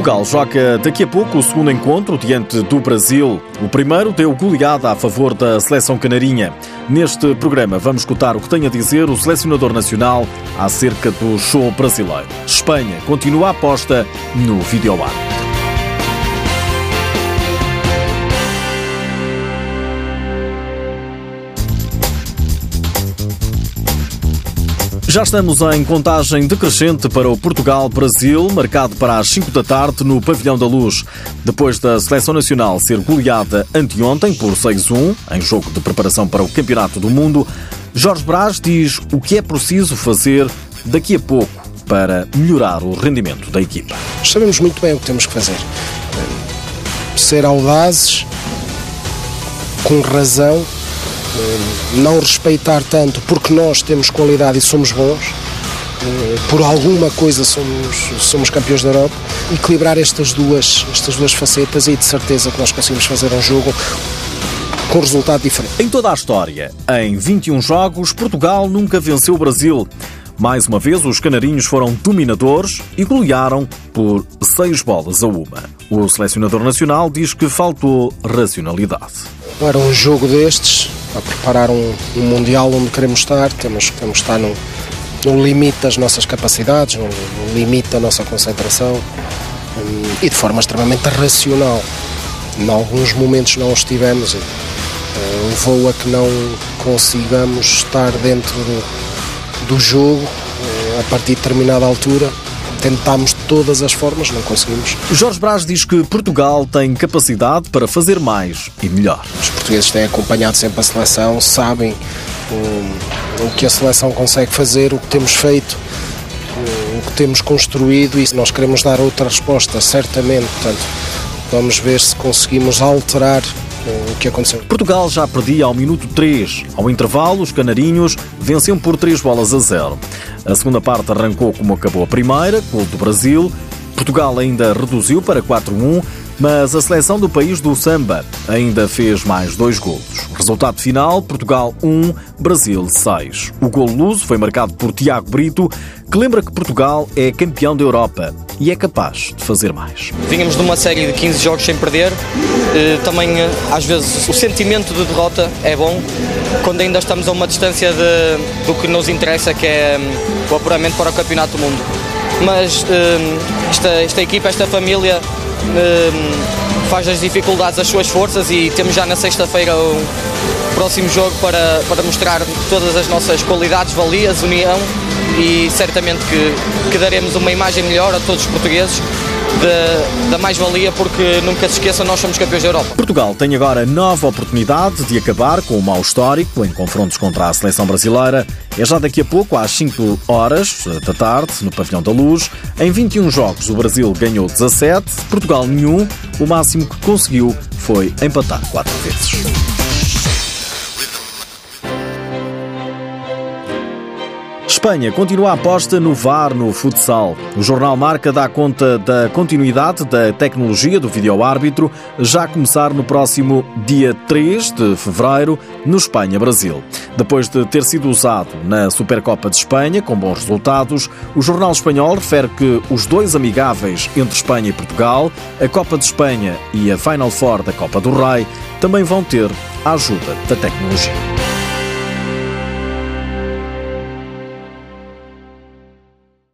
Portugal joga daqui a pouco o segundo encontro diante do Brasil. O primeiro deu goleada a favor da seleção canarinha. Neste programa vamos escutar o que tem a dizer o selecionador nacional acerca do show brasileiro. Espanha continua a aposta no videoarte. Já estamos em contagem decrescente para o Portugal-Brasil, marcado para as 5 da tarde no Pavilhão da Luz. Depois da seleção nacional ser goleada anteontem por 6-1, em jogo de preparação para o Campeonato do Mundo, Jorge Brás diz o que é preciso fazer daqui a pouco para melhorar o rendimento da equipa. Sabemos muito bem o que temos que fazer. Ser audazes, com razão não respeitar tanto porque nós temos qualidade e somos bons, eh, por alguma coisa somos, somos campeões da Europa, equilibrar estas duas, estas duas facetas e de certeza que nós conseguimos fazer um jogo com resultado diferente. Em toda a história, em 21 jogos, Portugal nunca venceu o Brasil. Mais uma vez, os canarinhos foram dominadores e golearam por seis bolas a uma. O selecionador nacional diz que faltou racionalidade. Para um jogo destes, a preparar um, um Mundial onde queremos estar, temos, temos estar no, no limite das nossas capacidades, no, no limite da nossa concentração um, e de forma extremamente racional. Em alguns momentos não estivemos, uh, levou a que não consigamos estar dentro do, do jogo uh, a partir de determinada altura tentámos de todas as formas, não conseguimos. Jorge Brás diz que Portugal tem capacidade para fazer mais e melhor. Os portugueses têm acompanhado sempre a seleção, sabem o, o que a seleção consegue fazer, o que temos feito, o, o que temos construído e nós queremos dar outra resposta, certamente. Portanto, vamos ver se conseguimos alterar o que aconteceu. Portugal já perdia ao minuto 3. Ao intervalo, os canarinhos venciam por 3 bolas a 0. A segunda parte arrancou como acabou a primeira, gol do Brasil. Portugal ainda reduziu para 4-1, mas a seleção do país do samba ainda fez mais dois golos. Resultado final: Portugal 1, Brasil 6. O gol luso foi marcado por Tiago Brito, que lembra que Portugal é campeão da Europa e é capaz de fazer mais. Vínhamos de uma série de 15 jogos sem perder. Eh, também, eh, às vezes, o sentimento de derrota é bom quando ainda estamos a uma distância de, do que nos interessa, que é hum, o apuramento para o Campeonato do Mundo. Mas hum, esta, esta equipa, esta família hum, faz das dificuldades as suas forças e temos já na sexta-feira o próximo jogo para, para mostrar todas as nossas qualidades, valias, união e certamente que, que daremos uma imagem melhor a todos os portugueses da, mais-valia, porque nunca se esqueçam, nós somos campeões da Europa. Portugal tem agora nova oportunidade de acabar com o mau histórico em confrontos contra a seleção brasileira. É já daqui a pouco, às 5 horas da tarde, no Pavilhão da Luz. Em 21 jogos, o Brasil ganhou 17, Portugal nenhum. O máximo que conseguiu foi empatar quatro vezes. Espanha continua a aposta no VAR no futsal. O jornal Marca dá conta da continuidade da tecnologia do vídeo-árbitro, já a começar no próximo dia 3 de fevereiro, no Espanha-Brasil. Depois de ter sido usado na Supercopa de Espanha, com bons resultados, o jornal espanhol refere que os dois amigáveis entre Espanha e Portugal, a Copa de Espanha e a Final Four da Copa do Rei, também vão ter a ajuda da tecnologia.